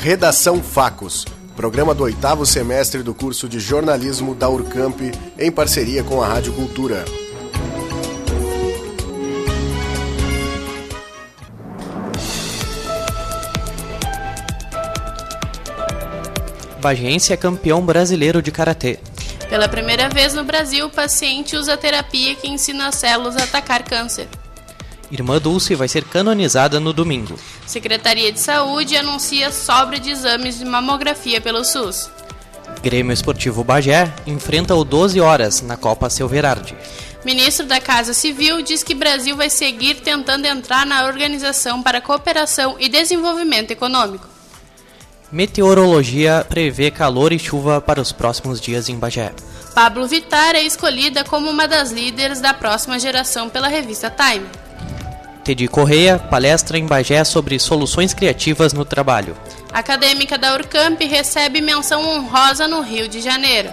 Redação Facos, programa do oitavo semestre do curso de jornalismo da Urcamp, em parceria com a Rádio Cultura. Bagense é campeão brasileiro de karatê. Pela primeira vez no Brasil, o paciente usa terapia que ensina as células a atacar câncer. Irmã Dulce vai ser canonizada no domingo. Secretaria de Saúde anuncia sobra de exames de mamografia pelo SUS. Grêmio Esportivo Bagé enfrenta o 12 horas na Copa Silverardi. Ministro da Casa Civil diz que Brasil vai seguir tentando entrar na Organização para Cooperação e Desenvolvimento Econômico. Meteorologia prevê calor e chuva para os próximos dias em Bagé. Pablo Vittar é escolhida como uma das líderes da próxima geração pela revista Time. Tedi Correia palestra em Bagé sobre soluções criativas no trabalho. Acadêmica da Urcamp recebe menção honrosa no Rio de Janeiro.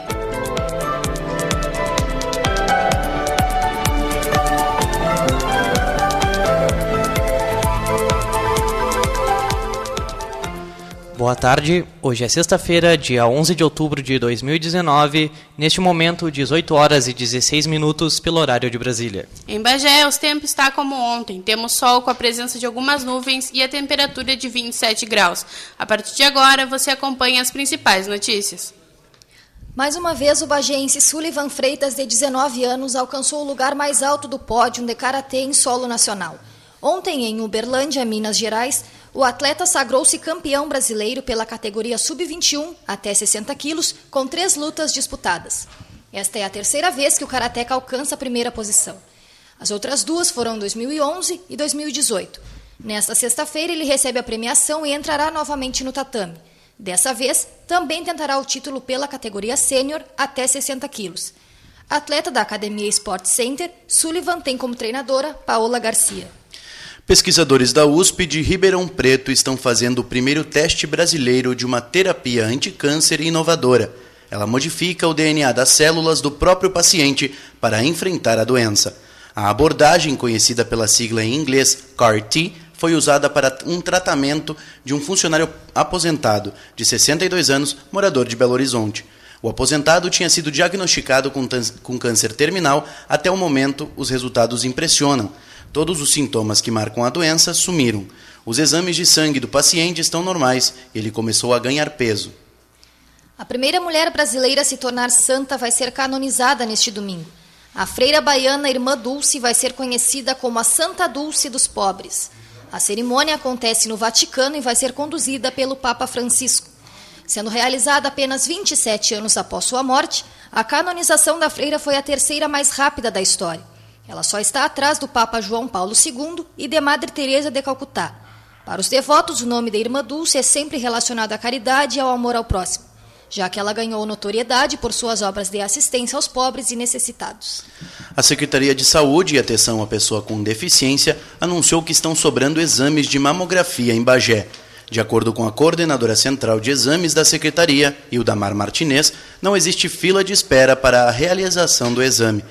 Boa tarde, hoje é sexta-feira, dia 11 de outubro de 2019, neste momento 18 horas e 16 minutos pelo horário de Brasília. Em Bagé, os tempos está como ontem, temos sol com a presença de algumas nuvens e a temperatura de 27 graus. A partir de agora, você acompanha as principais notícias. Mais uma vez, o bagense Sullivan Freitas, de 19 anos, alcançou o lugar mais alto do pódio de karatê em solo nacional. Ontem, em Uberlândia, Minas Gerais, o atleta sagrou-se campeão brasileiro pela categoria sub-21 até 60 quilos, com três lutas disputadas. Esta é a terceira vez que o karateca alcança a primeira posição. As outras duas foram em 2011 e 2018. Nesta sexta-feira, ele recebe a premiação e entrará novamente no tatame. Dessa vez, também tentará o título pela categoria sênior até 60 quilos. Atleta da Academia Sport Center, Sullivan tem como treinadora Paola Garcia. Pesquisadores da USP de Ribeirão Preto estão fazendo o primeiro teste brasileiro de uma terapia anticâncer inovadora. Ela modifica o DNA das células do próprio paciente para enfrentar a doença. A abordagem, conhecida pela sigla em inglês CAR-T, foi usada para um tratamento de um funcionário aposentado de 62 anos, morador de Belo Horizonte. O aposentado tinha sido diagnosticado com câncer terminal. Até o momento, os resultados impressionam. Todos os sintomas que marcam a doença sumiram. Os exames de sangue do paciente estão normais ele começou a ganhar peso. A primeira mulher brasileira a se tornar santa vai ser canonizada neste domingo. A freira baiana Irmã Dulce vai ser conhecida como a Santa Dulce dos Pobres. A cerimônia acontece no Vaticano e vai ser conduzida pelo Papa Francisco. Sendo realizada apenas 27 anos após sua morte, a canonização da freira foi a terceira mais rápida da história. Ela só está atrás do Papa João Paulo II e de Madre Teresa de Calcutá. Para os devotos, o nome da Irmã Dulce é sempre relacionado à caridade e ao amor ao próximo, já que ela ganhou notoriedade por suas obras de assistência aos pobres e necessitados. A Secretaria de Saúde e Atenção à Pessoa com Deficiência anunciou que estão sobrando exames de mamografia em Bagé. De acordo com a coordenadora central de exames da Secretaria, Ildamar Martinez, não existe fila de espera para a realização do exame.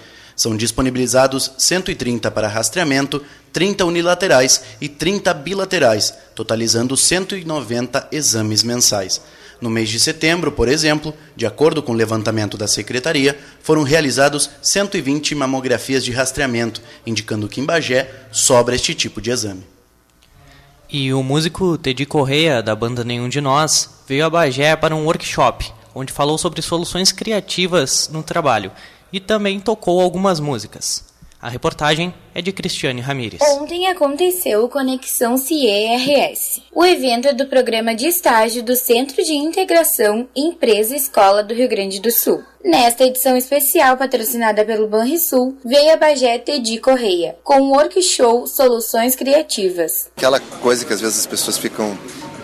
São disponibilizados 130 para rastreamento, 30 unilaterais e 30 bilaterais, totalizando 190 exames mensais. No mês de setembro, por exemplo, de acordo com o levantamento da Secretaria, foram realizados 120 mamografias de rastreamento, indicando que em Bagé sobra este tipo de exame. E o músico Teddy Correia, da banda Nenhum de Nós, veio a Bagé para um workshop, onde falou sobre soluções criativas no trabalho e também tocou algumas músicas. A reportagem é de Cristiane Ramires. Ontem aconteceu o Conexão CIERS. O evento é do programa de estágio do Centro de Integração Empresa Escola do Rio Grande do Sul. Nesta edição especial, patrocinada pelo Banrisul, veio a Bagé Tedi Correia, com o workshop Soluções Criativas. Aquela coisa que às vezes as pessoas ficam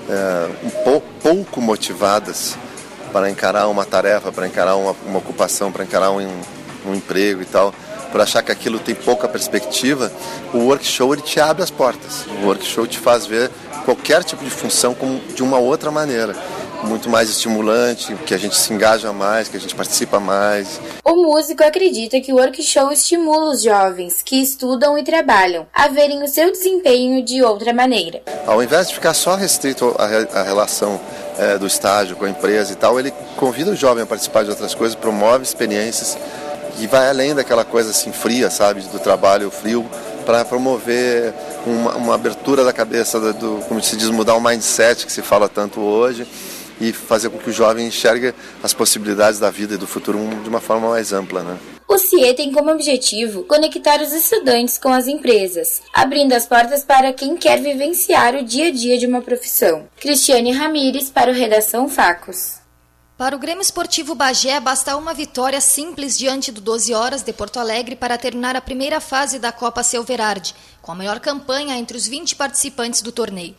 é, um pou, pouco motivadas para encarar uma tarefa, para encarar uma, uma ocupação, para encarar um, um emprego e tal, por achar que aquilo tem pouca perspectiva, o workshop ele te abre as portas. O workshop te faz ver qualquer tipo de função como de uma outra maneira muito mais estimulante, que a gente se engaja mais, que a gente participa mais. O músico acredita que o workshop estimula os jovens que estudam e trabalham a verem o seu desempenho de outra maneira. Ao invés de ficar só restrito à relação é, do estágio com a empresa e tal, ele convida o jovem a participar de outras coisas, promove experiências e vai além daquela coisa assim fria, sabe, do trabalho frio, para promover uma, uma, abertura da cabeça, do, como se diz, mudar o mindset que se fala tanto hoje e fazer com que o jovem enxergue as possibilidades da vida e do futuro de uma forma mais ampla, né? O CIE tem como objetivo conectar os estudantes com as empresas, abrindo as portas para quem quer vivenciar o dia a dia de uma profissão. Cristiane Ramires para o Redação Facos. Para o Grêmio Esportivo Bagé, basta uma vitória simples diante do 12 Horas de Porto Alegre para terminar a primeira fase da Copa Selverardi, com a melhor campanha entre os 20 participantes do torneio.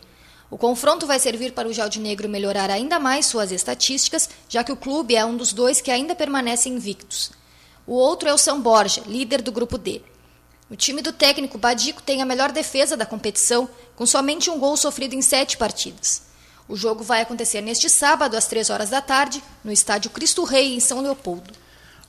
O confronto vai servir para o Negro melhorar ainda mais suas estatísticas, já que o clube é um dos dois que ainda permanece invictos. O outro é o São Borja, líder do grupo D. O time do técnico Badico tem a melhor defesa da competição, com somente um gol sofrido em sete partidas. O jogo vai acontecer neste sábado, às três horas da tarde, no estádio Cristo Rei, em São Leopoldo.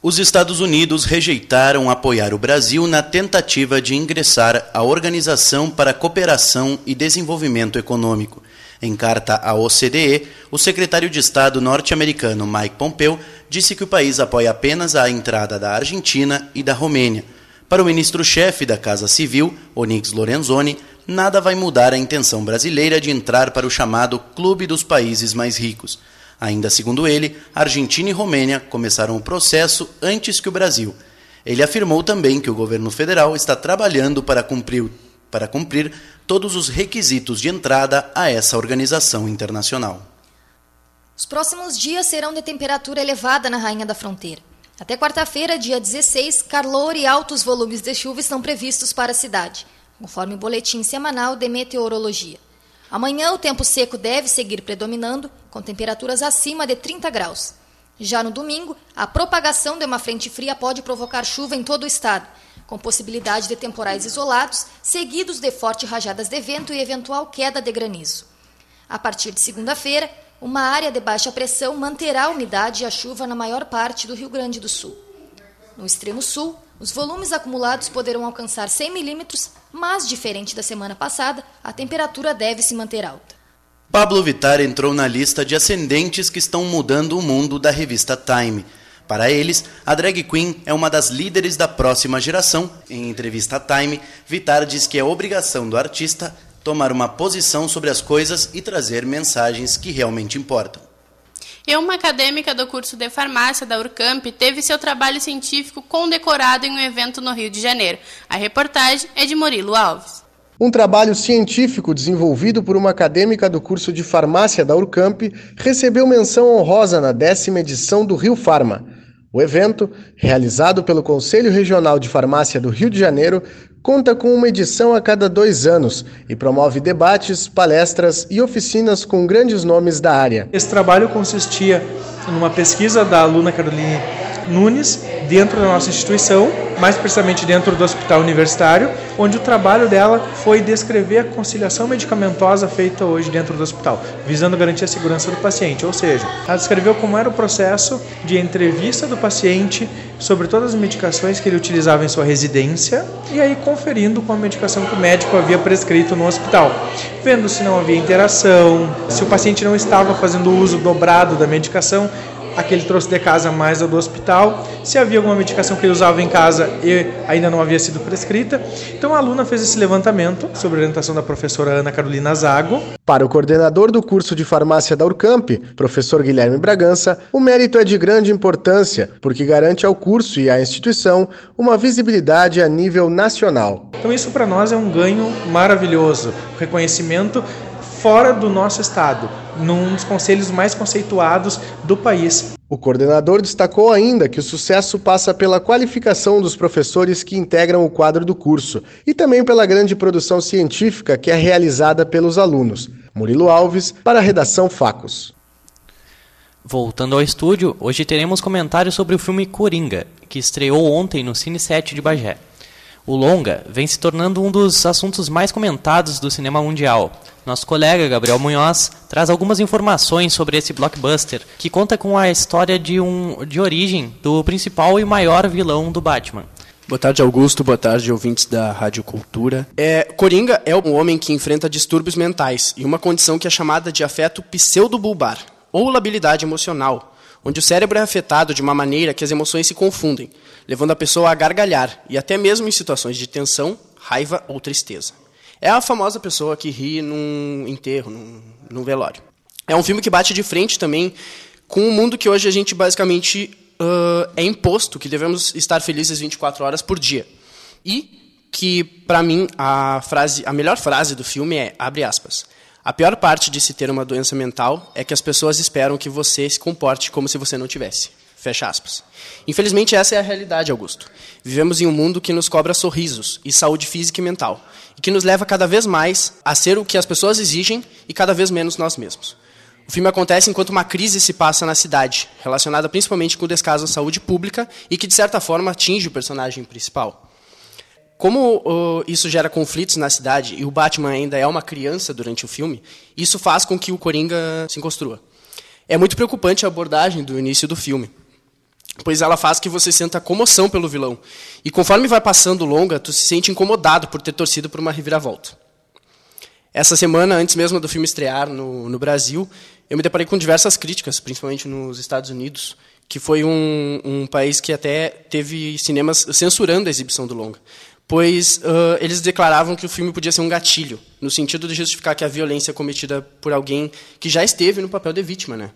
Os Estados Unidos rejeitaram apoiar o Brasil na tentativa de ingressar à Organização para a Cooperação e Desenvolvimento Econômico. Em carta à OCDE, o secretário de Estado norte-americano Mike Pompeo disse que o país apoia apenas a entrada da Argentina e da Romênia. Para o ministro-chefe da Casa Civil, Onyx Lorenzoni, nada vai mudar a intenção brasileira de entrar para o chamado Clube dos Países Mais Ricos. Ainda segundo ele, Argentina e Romênia começaram o processo antes que o Brasil. Ele afirmou também que o governo federal está trabalhando para cumprir, para cumprir todos os requisitos de entrada a essa organização internacional. Os próximos dias serão de temperatura elevada na Rainha da Fronteira. Até quarta-feira, dia 16, calor e altos volumes de chuva estão previstos para a cidade conforme o boletim semanal de meteorologia. Amanhã o tempo seco deve seguir predominando, com temperaturas acima de 30 graus. Já no domingo, a propagação de uma frente fria pode provocar chuva em todo o estado, com possibilidade de temporais isolados, seguidos de fortes rajadas de vento e eventual queda de granizo. A partir de segunda-feira, uma área de baixa pressão manterá a umidade e a chuva na maior parte do Rio Grande do Sul. No extremo sul, os volumes acumulados poderão alcançar 100 milímetros, mas, diferente da semana passada, a temperatura deve se manter alta. Pablo Vittar entrou na lista de ascendentes que estão mudando o mundo da revista Time. Para eles, a drag queen é uma das líderes da próxima geração. Em entrevista à Time, Vittar diz que é obrigação do artista tomar uma posição sobre as coisas e trazer mensagens que realmente importam. E uma acadêmica do curso de farmácia da Urcamp teve seu trabalho científico condecorado em um evento no Rio de Janeiro. A reportagem é de Murilo Alves. Um trabalho científico desenvolvido por uma acadêmica do curso de farmácia da Urcamp recebeu menção honrosa na décima edição do Rio Farma. O evento, realizado pelo Conselho Regional de Farmácia do Rio de Janeiro, conta com uma edição a cada dois anos e promove debates, palestras e oficinas com grandes nomes da área. Esse trabalho consistia numa pesquisa da aluna Caroline Nunes dentro da nossa instituição, mais precisamente dentro do hospital universitário, onde o trabalho dela foi descrever a conciliação medicamentosa feita hoje dentro do hospital, visando garantir a segurança do paciente. Ou seja, ela descreveu como era o processo de entrevista do paciente sobre todas as medicações que ele utilizava em sua residência e aí conferindo com a medicação que o médico havia prescrito no hospital, vendo se não havia interação, se o paciente não estava fazendo uso dobrado da medicação a que ele trouxe de casa mais a do hospital, se havia alguma medicação que ele usava em casa e ainda não havia sido prescrita. Então a aluna fez esse levantamento sobre orientação da professora Ana Carolina Zago. Para o coordenador do curso de farmácia da Urcamp, professor Guilherme Bragança, o mérito é de grande importância, porque garante ao curso e à instituição uma visibilidade a nível nacional. Então isso para nós é um ganho maravilhoso, reconhecimento fora do nosso estado, num dos conselhos mais conceituados do país. O coordenador destacou ainda que o sucesso passa pela qualificação dos professores que integram o quadro do curso e também pela grande produção científica que é realizada pelos alunos. Murilo Alves, para a redação Facos. Voltando ao estúdio, hoje teremos comentários sobre o filme Coringa, que estreou ontem no Cine 7 de Bagé. O longa vem se tornando um dos assuntos mais comentados do cinema mundial. Nosso colega Gabriel Munhoz traz algumas informações sobre esse blockbuster, que conta com a história de, um, de origem do principal e maior vilão do Batman. Boa tarde, Augusto. Boa tarde, ouvintes da Rádio Cultura. É, Coringa é um homem que enfrenta distúrbios mentais e uma condição que é chamada de afeto pseudobulbar. ou labilidade emocional, onde o cérebro é afetado de uma maneira que as emoções se confundem, levando a pessoa a gargalhar e até mesmo em situações de tensão, raiva ou tristeza. É a famosa pessoa que ri num enterro, num, num velório. É um filme que bate de frente também com o mundo que hoje a gente basicamente uh, é imposto que devemos estar felizes 24 horas por dia. E que, para mim, a, frase, a melhor frase do filme é, abre aspas, a pior parte de se ter uma doença mental é que as pessoas esperam que você se comporte como se você não tivesse. Fecha aspas. Infelizmente, essa é a realidade, Augusto. Vivemos em um mundo que nos cobra sorrisos e saúde física e mental, e que nos leva cada vez mais a ser o que as pessoas exigem e cada vez menos nós mesmos. O filme acontece enquanto uma crise se passa na cidade, relacionada principalmente com o descaso à saúde pública e que, de certa forma, atinge o personagem principal. Como isso gera conflitos na cidade e o Batman ainda é uma criança durante o filme, isso faz com que o Coringa se construa. É muito preocupante a abordagem do início do filme, pois ela faz que você sinta comoção pelo vilão. E conforme vai passando longa, tu se sente incomodado por ter torcido por uma reviravolta. Essa semana, antes mesmo do filme estrear no, no Brasil, eu me deparei com diversas críticas, principalmente nos Estados Unidos, que foi um, um país que até teve cinemas censurando a exibição do longa pois uh, eles declaravam que o filme podia ser um gatilho, no sentido de justificar que a violência é cometida por alguém que já esteve no papel de vítima. Né?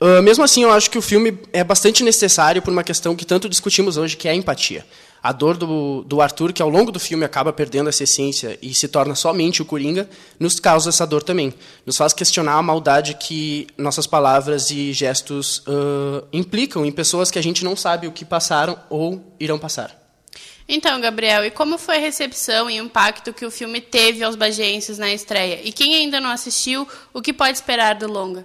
Uh, mesmo assim, eu acho que o filme é bastante necessário por uma questão que tanto discutimos hoje, que é a empatia. A dor do, do Arthur, que ao longo do filme acaba perdendo essa essência e se torna somente o Coringa, nos causa essa dor também. Nos faz questionar a maldade que nossas palavras e gestos uh, implicam em pessoas que a gente não sabe o que passaram ou irão passar. Então, Gabriel, e como foi a recepção e impacto que o filme teve aos bagenses na estreia? E quem ainda não assistiu, o que pode esperar do longa?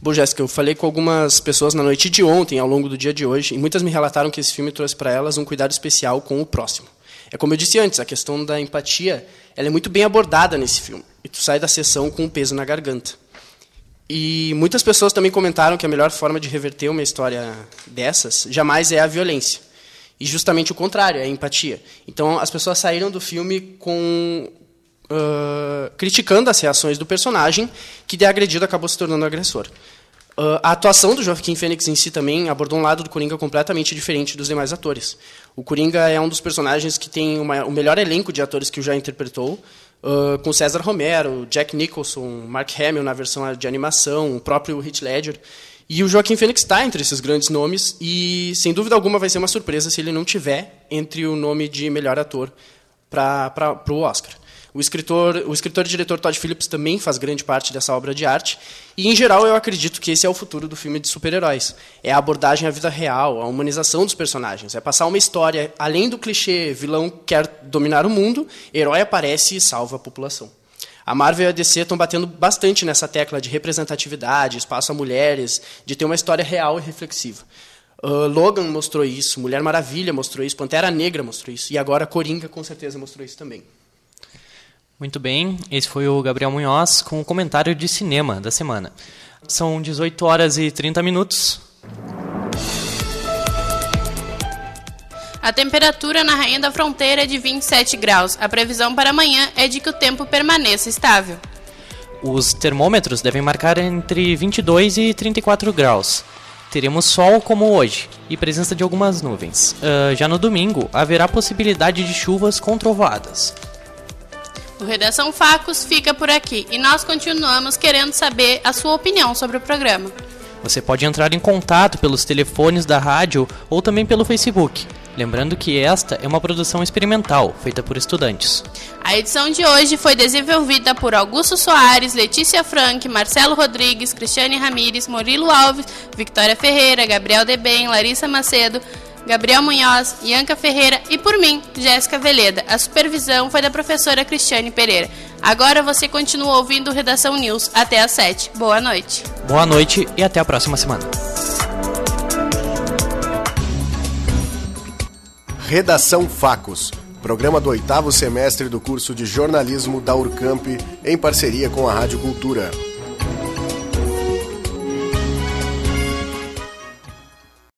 Bom, Jéssica, eu falei com algumas pessoas na noite de ontem, ao longo do dia de hoje, e muitas me relataram que esse filme trouxe para elas um cuidado especial com o próximo. É como eu disse antes, a questão da empatia, ela é muito bem abordada nesse filme. E tu sai da sessão com um peso na garganta. E muitas pessoas também comentaram que a melhor forma de reverter uma história dessas jamais é a violência e justamente o contrário, é a empatia. Então as pessoas saíram do filme com uh, criticando as reações do personagem, que de agredido acabou se tornando agressor. Uh, a atuação do Joaquim Fênix em si também abordou um lado do Coringa completamente diferente dos demais atores. O Coringa é um dos personagens que tem uma, o melhor elenco de atores que o já interpretou, uh, com César Romero, Jack Nicholson, Mark Hamill na versão de animação, o próprio Heath Ledger. E o Joaquim Fênix está entre esses grandes nomes e, sem dúvida alguma, vai ser uma surpresa se ele não tiver entre o nome de melhor ator para o Oscar. O escritor, o escritor e diretor Todd Phillips também faz grande parte dessa obra de arte. E, em geral, eu acredito que esse é o futuro do filme de super-heróis. É a abordagem à vida real, a humanização dos personagens. É passar uma história, além do clichê vilão quer dominar o mundo, herói aparece e salva a população. A Marvel e a DC estão batendo bastante nessa tecla de representatividade, espaço a mulheres, de ter uma história real e reflexiva. Uh, Logan mostrou isso, Mulher Maravilha mostrou isso, Pantera Negra mostrou isso, e agora Coringa com certeza mostrou isso também. Muito bem, esse foi o Gabriel Munhoz com o comentário de cinema da semana. São 18 horas e 30 minutos. A temperatura na Rainha da Fronteira é de 27 graus. A previsão para amanhã é de que o tempo permaneça estável. Os termômetros devem marcar entre 22 e 34 graus. Teremos sol como hoje e presença de algumas nuvens. Uh, já no domingo, haverá possibilidade de chuvas com trovoadas. O Redação Facos fica por aqui e nós continuamos querendo saber a sua opinião sobre o programa. Você pode entrar em contato pelos telefones da rádio ou também pelo Facebook. Lembrando que esta é uma produção experimental, feita por estudantes. A edição de hoje foi desenvolvida por Augusto Soares, Letícia Frank, Marcelo Rodrigues, Cristiane Ramires, Murilo Alves, Victoria Ferreira, Gabriel Debem, Larissa Macedo, Gabriel Munhoz, Ianca Ferreira e por mim, Jéssica Veleda. A supervisão foi da professora Cristiane Pereira. Agora você continua ouvindo Redação News até às 7. Boa noite. Boa noite e até a próxima semana. Redação Facos, programa do oitavo semestre do curso de jornalismo da Urcamp, em parceria com a Rádio Cultura.